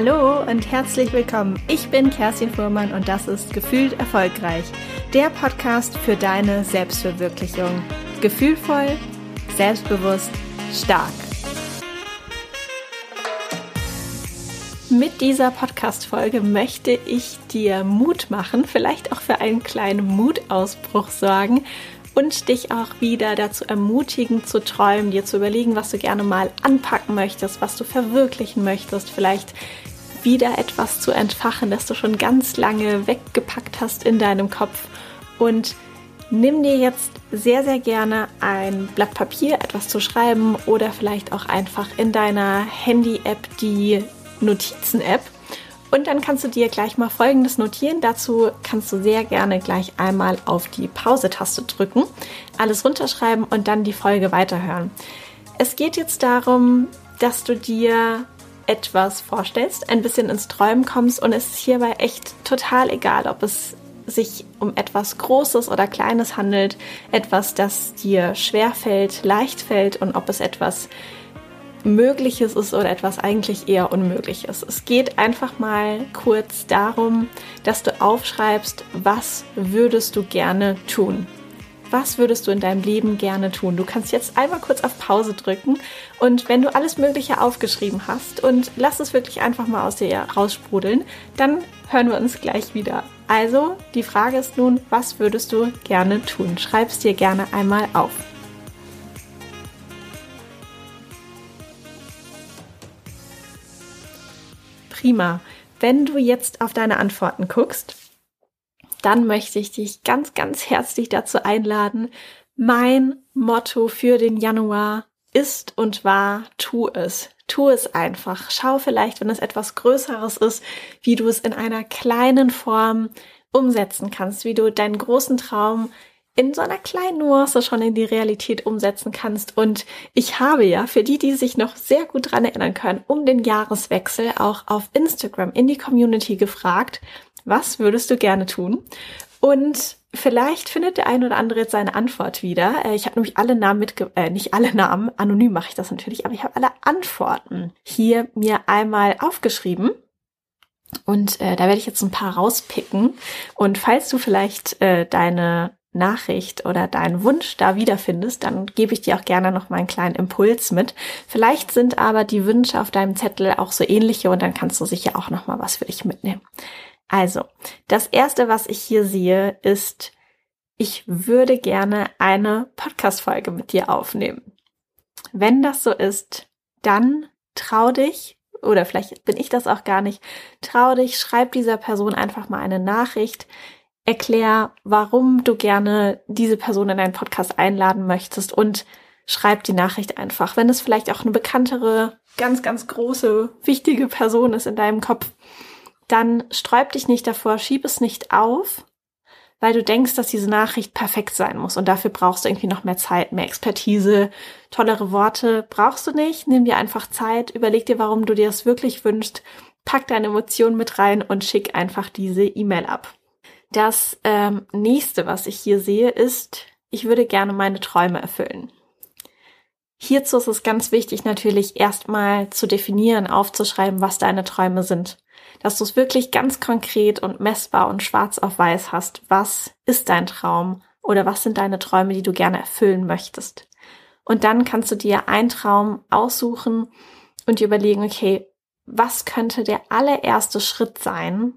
Hallo und herzlich willkommen. Ich bin Kerstin Fuhrmann und das ist Gefühlt Erfolgreich, der Podcast für deine Selbstverwirklichung. Gefühlvoll, selbstbewusst, stark. Mit dieser Podcast-Folge möchte ich dir Mut machen, vielleicht auch für einen kleinen Mutausbruch sorgen und dich auch wieder dazu ermutigen zu träumen, dir zu überlegen, was du gerne mal anpacken möchtest, was du verwirklichen möchtest, vielleicht wieder etwas zu entfachen, das du schon ganz lange weggepackt hast in deinem Kopf. Und nimm dir jetzt sehr, sehr gerne ein Blatt Papier, etwas zu schreiben oder vielleicht auch einfach in deiner Handy-App die Notizen-App und dann kannst du dir gleich mal Folgendes notieren. Dazu kannst du sehr gerne gleich einmal auf die Pause-Taste drücken, alles runterschreiben und dann die Folge weiterhören. Es geht jetzt darum, dass du dir etwas vorstellst, ein bisschen ins Träumen kommst und es ist hierbei echt total egal, ob es sich um etwas Großes oder Kleines handelt, etwas, das dir schwer fällt, leicht fällt und ob es etwas Mögliches ist oder etwas eigentlich eher Unmögliches. Es geht einfach mal kurz darum, dass du aufschreibst, was würdest du gerne tun? Was würdest du in deinem Leben gerne tun? Du kannst jetzt einmal kurz auf Pause drücken und wenn du alles Mögliche aufgeschrieben hast und lass es wirklich einfach mal aus dir raussprudeln, dann hören wir uns gleich wieder. Also, die Frage ist nun, was würdest du gerne tun? Schreib es dir gerne einmal auf. Prima. Wenn du jetzt auf deine Antworten guckst, dann möchte ich dich ganz, ganz herzlich dazu einladen. Mein Motto für den Januar ist und war, tu es. Tu es einfach. Schau vielleicht, wenn es etwas Größeres ist, wie du es in einer kleinen Form umsetzen kannst, wie du deinen großen Traum in so einer kleinen Nuance schon in die Realität umsetzen kannst. Und ich habe ja, für die, die sich noch sehr gut dran erinnern können, um den Jahreswechsel auch auf Instagram in die Community gefragt, was würdest du gerne tun? Und vielleicht findet der ein oder andere jetzt seine Antwort wieder. Äh, ich habe nämlich alle Namen mitge äh, nicht alle Namen, anonym mache ich das natürlich, aber ich habe alle Antworten hier mir einmal aufgeschrieben. Und äh, da werde ich jetzt ein paar rauspicken. Und falls du vielleicht äh, deine Nachricht oder deinen Wunsch da wiederfindest, dann gebe ich dir auch gerne noch mal einen kleinen Impuls mit. Vielleicht sind aber die Wünsche auf deinem Zettel auch so ähnliche und dann kannst du sicher auch noch mal was für dich mitnehmen. Also, das erste, was ich hier sehe, ist, ich würde gerne eine Podcast-Folge mit dir aufnehmen. Wenn das so ist, dann trau dich, oder vielleicht bin ich das auch gar nicht, trau dich, schreib dieser Person einfach mal eine Nachricht, erklär, warum du gerne diese Person in deinen Podcast einladen möchtest und schreib die Nachricht einfach. Wenn es vielleicht auch eine bekanntere, ganz, ganz große, wichtige Person ist in deinem Kopf, dann sträub dich nicht davor, schieb es nicht auf, weil du denkst, dass diese Nachricht perfekt sein muss und dafür brauchst du irgendwie noch mehr Zeit, mehr Expertise, tollere Worte brauchst du nicht. Nimm dir einfach Zeit, überleg dir, warum du dir das wirklich wünschst, pack deine Emotionen mit rein und schick einfach diese E-Mail ab. Das ähm, nächste, was ich hier sehe, ist, ich würde gerne meine Träume erfüllen. Hierzu ist es ganz wichtig, natürlich erstmal zu definieren, aufzuschreiben, was deine Träume sind. Dass du es wirklich ganz konkret und messbar und schwarz auf weiß hast. Was ist dein Traum oder was sind deine Träume, die du gerne erfüllen möchtest? Und dann kannst du dir einen Traum aussuchen und dir überlegen, okay, was könnte der allererste Schritt sein,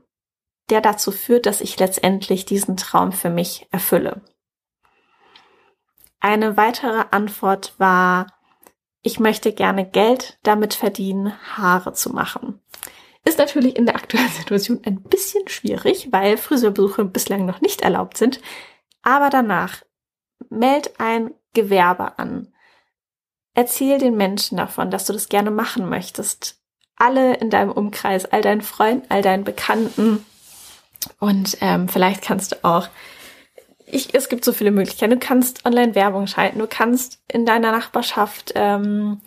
der dazu führt, dass ich letztendlich diesen Traum für mich erfülle. Eine weitere Antwort war, ich möchte gerne Geld damit verdienen, Haare zu machen. Ist natürlich in der aktuellen Situation ein bisschen schwierig, weil Friseurbesuche bislang noch nicht erlaubt sind. Aber danach meld ein Gewerbe an. Erzähl den Menschen davon, dass du das gerne machen möchtest. Alle in deinem Umkreis, all deinen Freunden, all deinen Bekannten, und ähm, vielleicht kannst du auch, ich, es gibt so viele Möglichkeiten. Du kannst Online-Werbung schalten, du kannst in deiner Nachbarschaft ähm,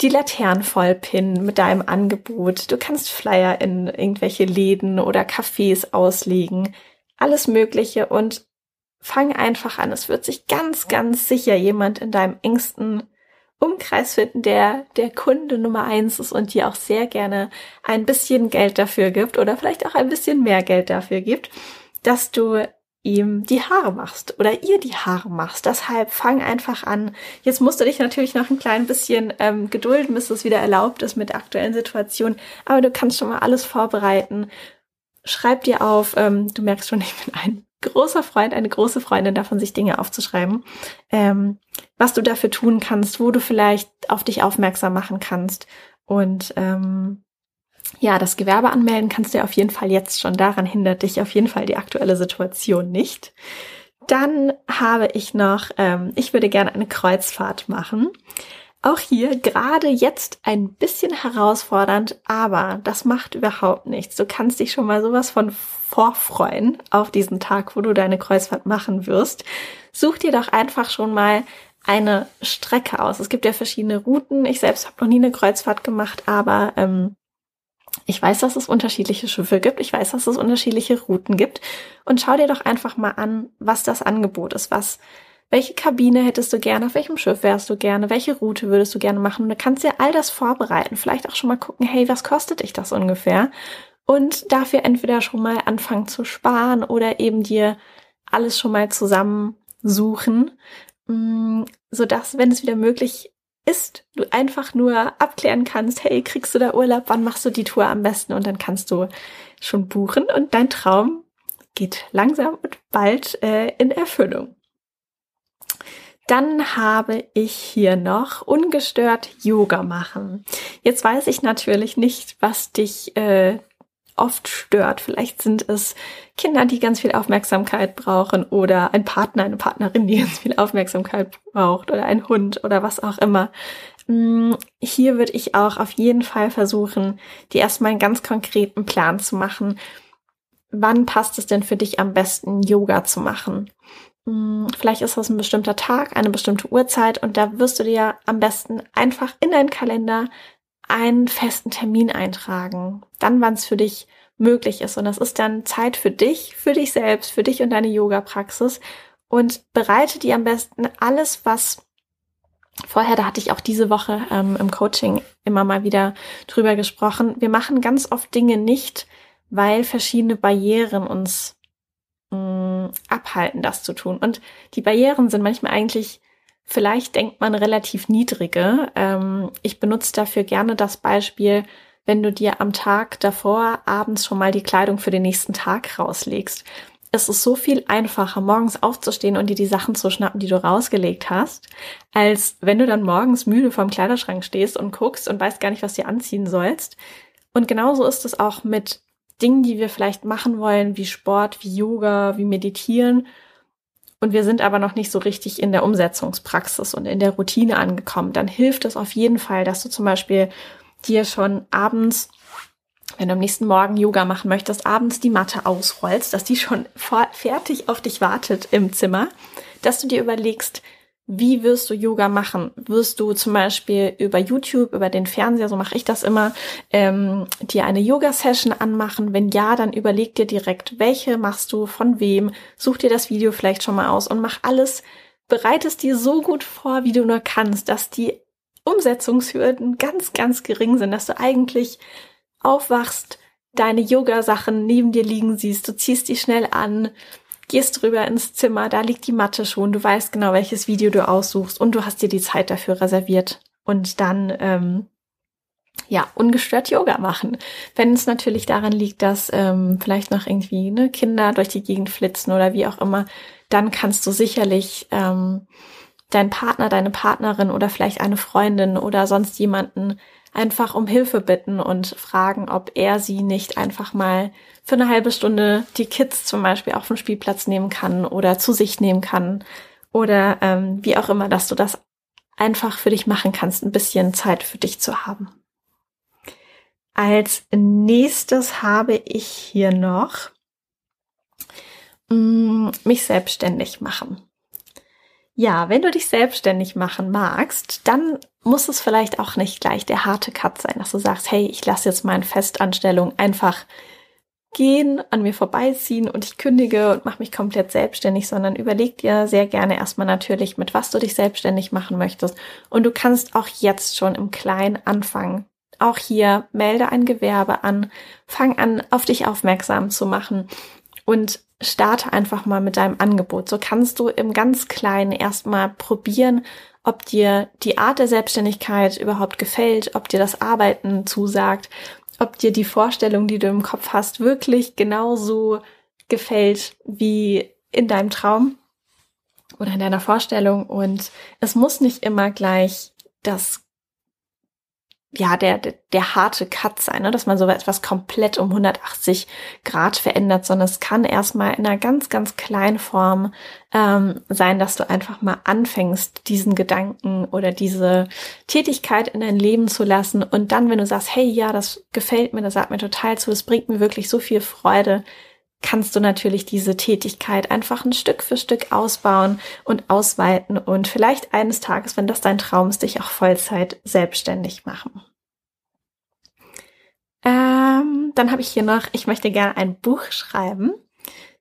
die Laternen vollpinnen mit deinem Angebot. Du kannst Flyer in irgendwelche Läden oder Cafés auslegen. Alles Mögliche und fang einfach an. Es wird sich ganz, ganz sicher jemand in deinem engsten Umkreis finden, der der Kunde Nummer eins ist und dir auch sehr gerne ein bisschen Geld dafür gibt oder vielleicht auch ein bisschen mehr Geld dafür gibt, dass du ihm die Haare machst oder ihr die Haare machst. Deshalb fang einfach an. Jetzt musst du dich natürlich noch ein klein bisschen ähm, gedulden, bis es wieder erlaubt ist mit der aktuellen Situation. Aber du kannst schon mal alles vorbereiten. Schreib dir auf, ähm, du merkst schon, ich bin ein großer Freund, eine große Freundin davon, sich Dinge aufzuschreiben, ähm, was du dafür tun kannst, wo du vielleicht auf dich aufmerksam machen kannst. Und ähm, ja, das Gewerbe anmelden kannst du auf jeden Fall jetzt schon. Daran hindert dich auf jeden Fall die aktuelle Situation nicht. Dann habe ich noch, ähm, ich würde gerne eine Kreuzfahrt machen. Auch hier gerade jetzt ein bisschen herausfordernd, aber das macht überhaupt nichts. Du kannst dich schon mal sowas von vorfreuen auf diesen Tag, wo du deine Kreuzfahrt machen wirst. Such dir doch einfach schon mal eine Strecke aus. Es gibt ja verschiedene Routen. Ich selbst habe noch nie eine Kreuzfahrt gemacht, aber ähm, ich weiß, dass es unterschiedliche Schiffe gibt. Ich weiß, dass es unterschiedliche Routen gibt. Und schau dir doch einfach mal an, was das Angebot ist. Was, welche Kabine hättest du gerne? Auf welchem Schiff wärst du gerne? Welche Route würdest du gerne machen? Und du kannst dir all das vorbereiten. Vielleicht auch schon mal gucken, hey, was kostet dich das ungefähr? Und dafür entweder schon mal anfangen zu sparen oder eben dir alles schon mal zusammensuchen, mm, sodass, wenn es wieder möglich ist, du einfach nur abklären kannst, hey, kriegst du da Urlaub, wann machst du die Tour am besten und dann kannst du schon buchen und dein Traum geht langsam und bald äh, in Erfüllung. Dann habe ich hier noch ungestört Yoga machen. Jetzt weiß ich natürlich nicht, was dich äh, oft stört. Vielleicht sind es Kinder, die ganz viel Aufmerksamkeit brauchen oder ein Partner, eine Partnerin, die ganz viel Aufmerksamkeit braucht oder ein Hund oder was auch immer. Mm, hier würde ich auch auf jeden Fall versuchen, dir erstmal einen ganz konkreten Plan zu machen. Wann passt es denn für dich am besten, Yoga zu machen? Mm, vielleicht ist das ein bestimmter Tag, eine bestimmte Uhrzeit und da wirst du dir am besten einfach in deinen Kalender einen festen Termin eintragen. Dann, wann es für dich möglich ist. Und das ist dann Zeit für dich, für dich selbst, für dich und deine Yoga-Praxis. Und bereite dir am besten alles, was vorher, da hatte ich auch diese Woche ähm, im Coaching immer mal wieder drüber gesprochen. Wir machen ganz oft Dinge nicht, weil verschiedene Barrieren uns mh, abhalten, das zu tun. Und die Barrieren sind manchmal eigentlich Vielleicht denkt man relativ niedrige. Ähm, ich benutze dafür gerne das Beispiel, wenn du dir am Tag davor abends schon mal die Kleidung für den nächsten Tag rauslegst. Es ist so viel einfacher, morgens aufzustehen und dir die Sachen zu schnappen, die du rausgelegt hast, als wenn du dann morgens müde vorm Kleiderschrank stehst und guckst und weißt gar nicht, was du anziehen sollst. Und genauso ist es auch mit Dingen, die wir vielleicht machen wollen, wie Sport, wie Yoga, wie Meditieren. Und wir sind aber noch nicht so richtig in der Umsetzungspraxis und in der Routine angekommen, dann hilft es auf jeden Fall, dass du zum Beispiel dir schon abends, wenn du am nächsten Morgen Yoga machen möchtest, abends die Matte ausrollst, dass die schon fertig auf dich wartet im Zimmer, dass du dir überlegst, wie wirst du Yoga machen? Wirst du zum Beispiel über YouTube, über den Fernseher, so mache ich das immer, ähm, dir eine Yoga-Session anmachen? Wenn ja, dann überleg dir direkt, welche machst du, von wem, such dir das Video vielleicht schon mal aus und mach alles, bereite es dir so gut vor, wie du nur kannst, dass die Umsetzungshürden ganz, ganz gering sind, dass du eigentlich aufwachst, deine Yoga-Sachen neben dir liegen siehst, du ziehst die schnell an, gehst rüber ins Zimmer, da liegt die Matte schon, du weißt genau, welches Video du aussuchst und du hast dir die Zeit dafür reserviert und dann ähm, ja ungestört Yoga machen. Wenn es natürlich daran liegt, dass ähm, vielleicht noch irgendwie ne, Kinder durch die Gegend flitzen oder wie auch immer, dann kannst du sicherlich ähm, deinen Partner, deine Partnerin oder vielleicht eine Freundin oder sonst jemanden einfach um Hilfe bitten und fragen, ob er sie nicht einfach mal für eine halbe Stunde die Kids zum Beispiel auf den Spielplatz nehmen kann oder zu sich nehmen kann oder ähm, wie auch immer, dass du das einfach für dich machen kannst, ein bisschen Zeit für dich zu haben. Als nächstes habe ich hier noch mm, mich selbstständig machen. Ja, wenn du dich selbstständig machen magst, dann muss es vielleicht auch nicht gleich der harte Cut sein, dass du sagst, hey, ich lasse jetzt meine Festanstellung einfach gehen, an mir vorbeiziehen und ich kündige und mache mich komplett selbstständig, sondern überleg dir sehr gerne erstmal natürlich, mit was du dich selbstständig machen möchtest. Und du kannst auch jetzt schon im Kleinen anfangen. Auch hier melde ein Gewerbe an, fang an, auf dich aufmerksam zu machen und starte einfach mal mit deinem Angebot. So kannst du im ganz Kleinen erstmal probieren, ob dir die Art der Selbstständigkeit überhaupt gefällt, ob dir das Arbeiten zusagt, ob dir die Vorstellung, die du im Kopf hast, wirklich genauso gefällt wie in deinem Traum oder in deiner Vorstellung. Und es muss nicht immer gleich das ja, der, der, der harte Cut sein, ne? dass man so etwas komplett um 180 Grad verändert, sondern es kann erstmal in einer ganz, ganz kleinen Form ähm, sein, dass du einfach mal anfängst, diesen Gedanken oder diese Tätigkeit in dein Leben zu lassen. Und dann, wenn du sagst, hey, ja, das gefällt mir, das sagt mir total zu, das bringt mir wirklich so viel Freude, kannst du natürlich diese Tätigkeit einfach ein Stück für Stück ausbauen und ausweiten und vielleicht eines Tages, wenn das dein Traum ist, dich auch Vollzeit selbstständig machen. Ähm, dann habe ich hier noch, ich möchte gerne ein Buch schreiben.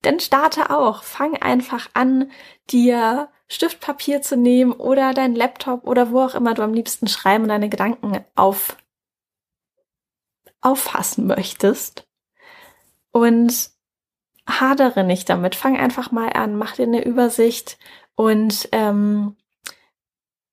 Dann starte auch, fang einfach an, dir Stiftpapier zu nehmen oder dein Laptop oder wo auch immer du am liebsten schreiben und deine Gedanken auf, auffassen möchtest. Und hadere nicht damit. Fang einfach mal an, mach dir eine Übersicht und ähm,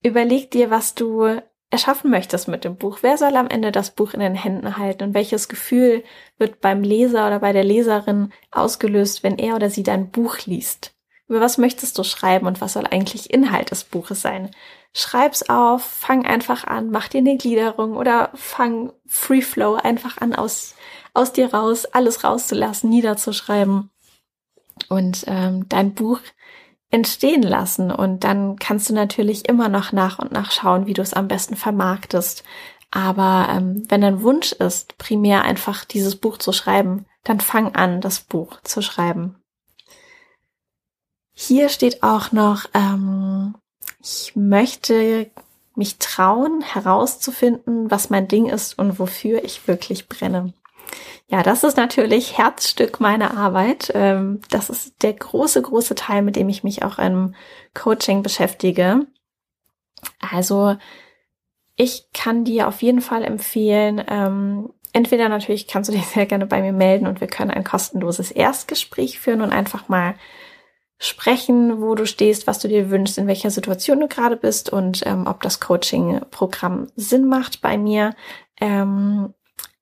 überleg dir, was du erschaffen möchtest mit dem Buch. Wer soll am Ende das Buch in den Händen halten und welches Gefühl wird beim Leser oder bei der Leserin ausgelöst, wenn er oder sie dein Buch liest? Über was möchtest du schreiben und was soll eigentlich Inhalt des Buches sein? Schreib's auf, fang einfach an, mach dir eine Gliederung oder fang Free Flow einfach an aus aus dir raus, alles rauszulassen, niederzuschreiben und ähm, dein Buch entstehen lassen. Und dann kannst du natürlich immer noch nach und nach schauen, wie du es am besten vermarktest. Aber ähm, wenn dein Wunsch ist, primär einfach dieses Buch zu schreiben, dann fang an, das Buch zu schreiben. Hier steht auch noch, ähm, ich möchte mich trauen, herauszufinden, was mein Ding ist und wofür ich wirklich brenne. Ja, das ist natürlich Herzstück meiner Arbeit. Ähm, das ist der große, große Teil, mit dem ich mich auch im Coaching beschäftige. Also ich kann dir auf jeden Fall empfehlen, ähm, entweder natürlich kannst du dich sehr gerne bei mir melden und wir können ein kostenloses Erstgespräch führen und einfach mal sprechen, wo du stehst, was du dir wünschst, in welcher Situation du gerade bist und ähm, ob das Coaching-Programm Sinn macht bei mir. Ähm,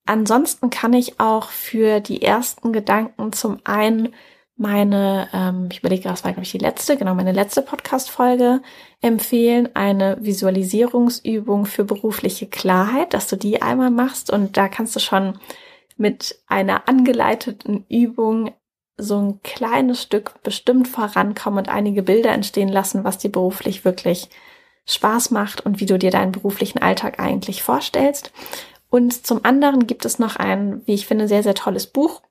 Ansonsten kann ich auch für die ersten Gedanken zum einen meine, ähm, ich überlege, das war glaube ich die letzte, genau meine letzte Podcast-Folge empfehlen, eine Visualisierungsübung für berufliche Klarheit, dass du die einmal machst und da kannst du schon mit einer angeleiteten Übung so ein kleines Stück bestimmt vorankommen und einige Bilder entstehen lassen, was dir beruflich wirklich Spaß macht und wie du dir deinen beruflichen Alltag eigentlich vorstellst. Und zum anderen gibt es noch ein, wie ich finde, sehr, sehr tolles Buch.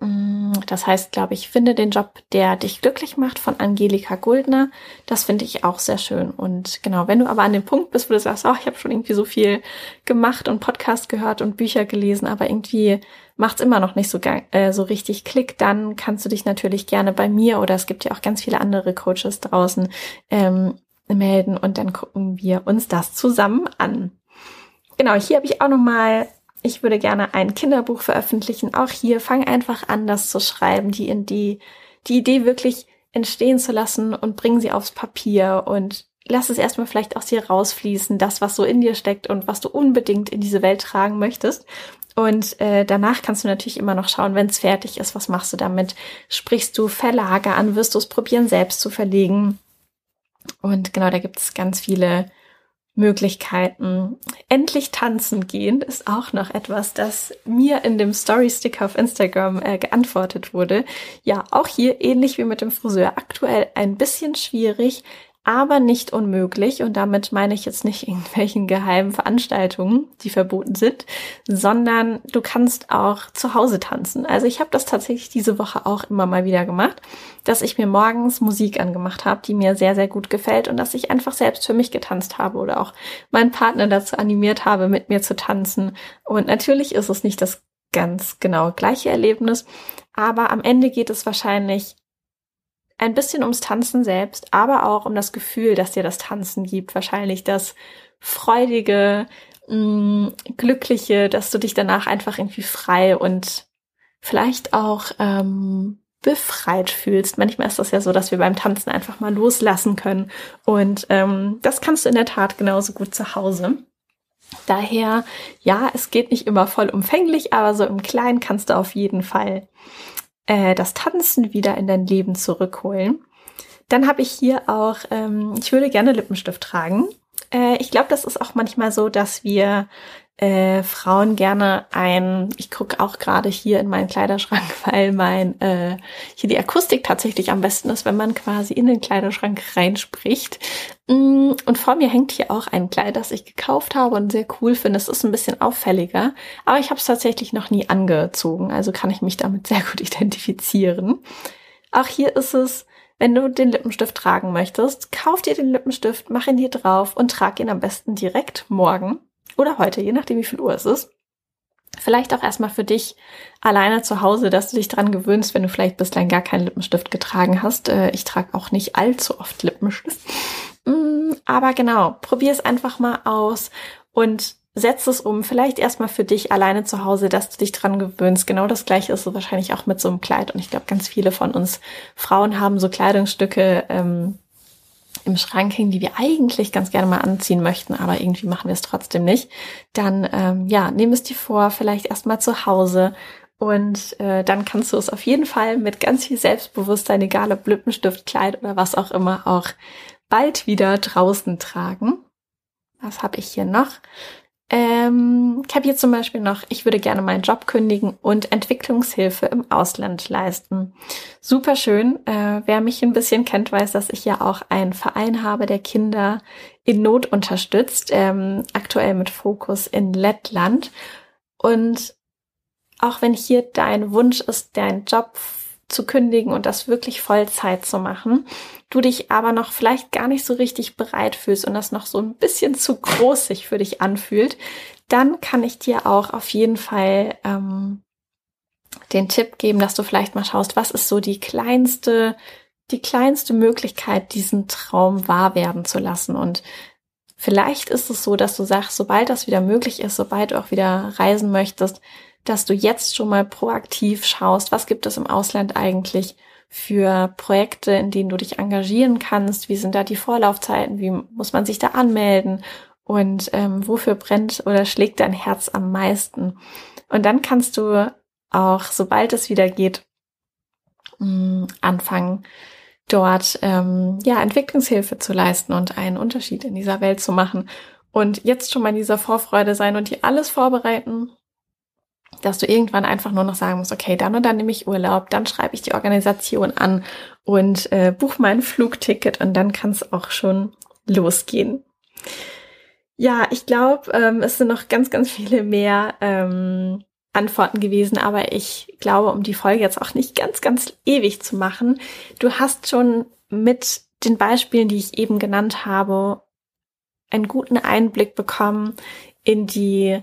Mm, das heißt, glaube ich, finde den Job, der dich glücklich macht von Angelika Guldner. Das finde ich auch sehr schön. Und genau, wenn du aber an dem Punkt bist, wo du sagst, oh, ich habe schon irgendwie so viel gemacht und Podcast gehört und Bücher gelesen, aber irgendwie macht's immer noch nicht so, äh, so richtig Klick, dann kannst du dich natürlich gerne bei mir oder es gibt ja auch ganz viele andere Coaches draußen ähm, melden und dann gucken wir uns das zusammen an. Genau, hier habe ich auch noch mal, ich würde gerne ein Kinderbuch veröffentlichen. Auch hier fang einfach an, das zu schreiben, die in die, die Idee wirklich entstehen zu lassen und bring sie aufs Papier und lass es erstmal vielleicht aus dir rausfließen, das, was so in dir steckt und was du unbedingt in diese Welt tragen möchtest. Und äh, danach kannst du natürlich immer noch schauen, wenn es fertig ist, was machst du damit? Sprichst du Verlage an, wirst du es probieren, selbst zu verlegen? Und genau, da gibt es ganz viele Möglichkeiten. Endlich tanzen gehen ist auch noch etwas, das mir in dem Story-Sticker auf Instagram äh, geantwortet wurde. Ja, auch hier ähnlich wie mit dem Friseur aktuell ein bisschen schwierig, aber nicht unmöglich. Und damit meine ich jetzt nicht irgendwelchen geheimen Veranstaltungen, die verboten sind, sondern du kannst auch zu Hause tanzen. Also ich habe das tatsächlich diese Woche auch immer mal wieder gemacht, dass ich mir morgens Musik angemacht habe, die mir sehr, sehr gut gefällt und dass ich einfach selbst für mich getanzt habe oder auch meinen Partner dazu animiert habe, mit mir zu tanzen. Und natürlich ist es nicht das ganz genau gleiche Erlebnis. Aber am Ende geht es wahrscheinlich ein bisschen ums Tanzen selbst, aber auch um das Gefühl, das dir das Tanzen gibt. Wahrscheinlich das freudige, mh, mm, glückliche, dass du dich danach einfach irgendwie frei und vielleicht auch ähm, befreit fühlst. Manchmal ist das ja so, dass wir beim Tanzen einfach mal loslassen können. Und ähm, das kannst du in der Tat genauso gut zu Hause. Daher, ja, es geht nicht immer vollumfänglich, aber so im Kleinen kannst du auf jeden Fall äh, das Tanzen wieder in dein Leben zurückholen. Dann habe ich hier auch, ähm, ich würde gerne Lippenstift tragen. Äh, ich glaube, das ist auch manchmal so, dass wir äh, Frauen gerne ein, ich gucke auch gerade hier in meinen Kleiderschrank, weil mein äh, hier die Akustik tatsächlich am besten ist, wenn man quasi in den Kleiderschrank reinspricht. Mm, und vor mir hängt hier auch ein Kleid, das ich gekauft habe und sehr cool finde. Es ist ein bisschen auffälliger, aber ich habe es tatsächlich noch nie angezogen, also kann ich mich damit sehr gut identifizieren. Auch hier ist es wenn du den Lippenstift tragen möchtest, kauf dir den Lippenstift, mach ihn hier drauf und trag ihn am besten direkt morgen oder heute, je nachdem wie viel Uhr es ist. Vielleicht auch erstmal für dich alleine zu Hause, dass du dich dran gewöhnst, wenn du vielleicht bislang gar keinen Lippenstift getragen hast. Äh, ich trage auch nicht allzu oft Lippenstift. Mm, aber genau, probier es einfach mal aus und setz es um. Vielleicht erstmal für dich alleine zu Hause, dass du dich dran gewöhnst. Genau das gleiche ist so wahrscheinlich auch mit so einem Kleid. Und ich glaube, ganz viele von uns Frauen haben so Kleidungsstücke, ähm, im Schrank hängen, die wir eigentlich ganz gerne mal anziehen möchten, aber irgendwie machen wir es trotzdem nicht, dann ähm, ja, nimm es dir vor, vielleicht erstmal zu Hause und äh, dann kannst du es auf jeden Fall mit ganz viel Selbstbewusstsein, egal ob Lippenstift, Kleid oder was auch immer, auch bald wieder draußen tragen. Was habe ich hier noch? Ähm, ich habe hier zum Beispiel noch, ich würde gerne meinen Job kündigen und Entwicklungshilfe im Ausland leisten. Super schön. Äh, wer mich ein bisschen kennt, weiß, dass ich ja auch einen Verein habe, der Kinder in Not unterstützt, ähm, aktuell mit Fokus in Lettland. Und auch wenn hier dein Wunsch ist, deinen Job zu kündigen und das wirklich Vollzeit zu machen, du dich aber noch vielleicht gar nicht so richtig bereit fühlst und das noch so ein bisschen zu groß sich für dich anfühlt, dann kann ich dir auch auf jeden Fall ähm, den Tipp geben, dass du vielleicht mal schaust, was ist so die kleinste, die kleinste Möglichkeit, diesen Traum wahr werden zu lassen. Und vielleicht ist es so, dass du sagst, sobald das wieder möglich ist, sobald du auch wieder reisen möchtest, dass du jetzt schon mal proaktiv schaust, was gibt es im Ausland eigentlich für Projekte, in denen du dich engagieren kannst, wie sind da die Vorlaufzeiten, wie muss man sich da anmelden und ähm, wofür brennt oder schlägt dein Herz am meisten. Und dann kannst du auch, sobald es wieder geht, mh, mm, anfangen, dort ähm, ja Entwicklungshilfe zu leisten und einen Unterschied in dieser Welt zu machen. Und jetzt schon mal in dieser Vorfreude sein und dir alles vorbereiten, dass du irgendwann einfach nur noch sagen musst, okay, dann und dann nehme ich Urlaub, dann schreibe ich die Organisation an und äh, buch mein Flugticket und dann kann es auch schon losgehen. Ja, ich glaube, ähm, es sind noch ganz, ganz viele mehr ähm, Antworten gewesen, aber ich glaube, um die Folge jetzt auch nicht ganz, ganz ewig zu machen, du hast schon mit den Beispielen, die ich eben genannt habe, einen guten Einblick bekommen in die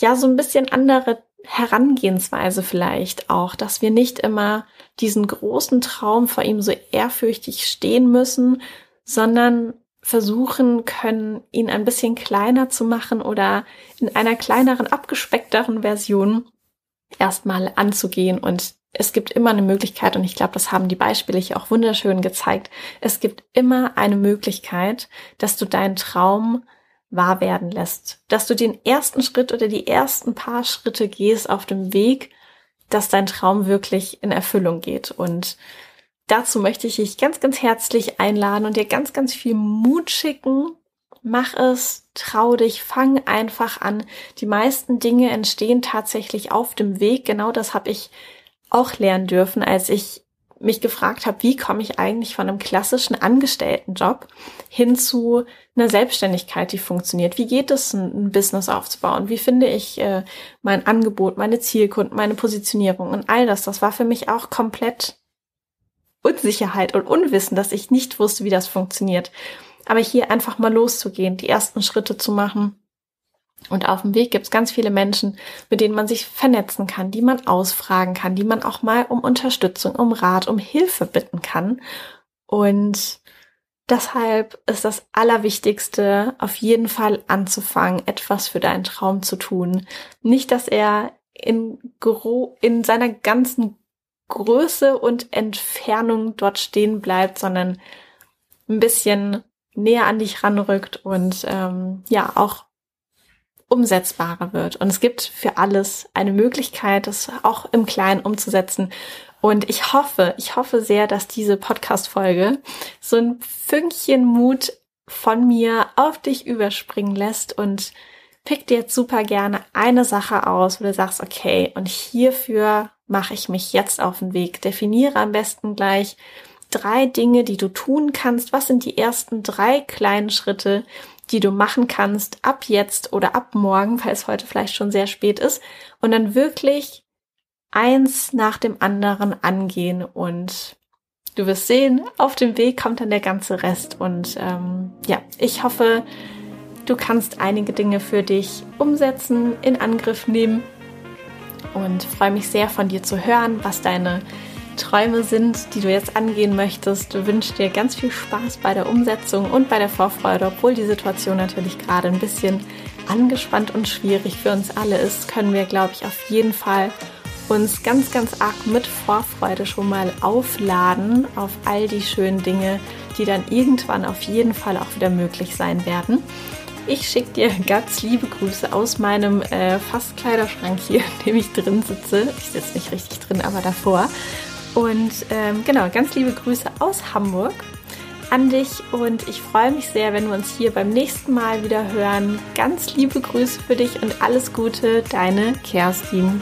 ja so ein bisschen andere Herangehensweise vielleicht auch, dass wir nicht immer diesen großen Traum vor ihm so ehrfürchtig stehen müssen, sondern versuchen können, ihn ein bisschen kleiner zu machen oder in einer kleineren, abgespeckteren Version erstmal anzugehen. Und es gibt immer eine Möglichkeit, und ich glaube, das haben die Beispiele hier auch wunderschön gezeigt, es gibt immer eine Möglichkeit, dass du deinen Traum wahr werden lässt. Dass du den ersten Schritt oder die ersten paar Schritte gehst auf dem Weg, dass dein Traum wirklich in Erfüllung geht. Und dazu möchte ich dich ganz, ganz herzlich einladen und dir ganz, ganz viel Mut schicken. Mach es, trau dich, fang einfach an. Die meisten Dinge entstehen tatsächlich auf dem Weg. Genau das habe ich auch lernen dürfen, als ich mich gefragt habe, wie komme ich eigentlich von einem klassischen Angestelltenjob hin zu einer Selbstständigkeit, die funktioniert? Wie geht es, ein, Business aufzubauen? Wie finde ich äh, mein Angebot, meine Zielkunden, meine Positionierung und all das? Das war für mich auch komplett Unsicherheit und Unwissen, dass ich nicht wusste, wie das funktioniert. Aber hier einfach mal loszugehen, die ersten Schritte zu machen Und auf dem Weg gibt es ganz viele Menschen, mit denen man sich vernetzen kann, die man ausfragen kann, die man auch mal um Unterstützung, um Rat, um Hilfe bitten kann. Und deshalb ist das Allerwichtigste, auf jeden Fall anzufangen, etwas für deinen Traum zu tun. Nicht, dass er in, Gro in seiner ganzen Größe und Entfernung dort stehen bleibt, sondern ein bisschen näher an dich ranrückt und ähm, ja auch umsetzbarer wird. Und es gibt für alles eine Möglichkeit, das auch im Kleinen umzusetzen. Und ich hoffe, ich hoffe sehr, dass diese Podcast-Folge so ein Fünkchen Mut von mir auf dich überspringen lässt und pick dir jetzt super gerne eine Sache aus, wo du sagst, okay, und hierfür mache ich mich jetzt auf den Weg. Definiere am besten gleich drei Dinge, die du tun kannst. Was sind die ersten drei kleinen Schritte, die du machen kannst ab jetzt oder ab morgen, weil es heute vielleicht schon sehr spät ist, und dann wirklich eins nach dem anderen angehen. Und du wirst sehen, auf dem Weg kommt dann der ganze Rest. Und ähm, ja, ich hoffe, du kannst einige Dinge für dich umsetzen, in Angriff nehmen. Und freue mich sehr von dir zu hören, was deine Träume sind, die du jetzt angehen möchtest. Du wünschst dir ganz viel Spaß bei der Umsetzung und bei der Vorfreude, obwohl die Situation natürlich gerade ein bisschen angespannt und schwierig für uns alle ist, können wir, glaube ich, auf jeden Fall uns ganz, ganz arg mit Vorfreude schon mal aufladen auf all die schönen Dinge, die dann irgendwann auf jeden Fall auch wieder möglich sein werden. Ich schicke dir ganz liebe Grüße aus meinem äh, Fastkleiderschrank hier, in dem ich drin sitze. Ich sitze nicht richtig drin, aber davor. Und ähm, genau, ganz liebe Grüße aus Hamburg an dich und ich freue mich sehr, wenn wir uns hier beim nächsten Mal wieder hören. Ganz liebe Grüße für dich und alles Gute, deine Kerstin.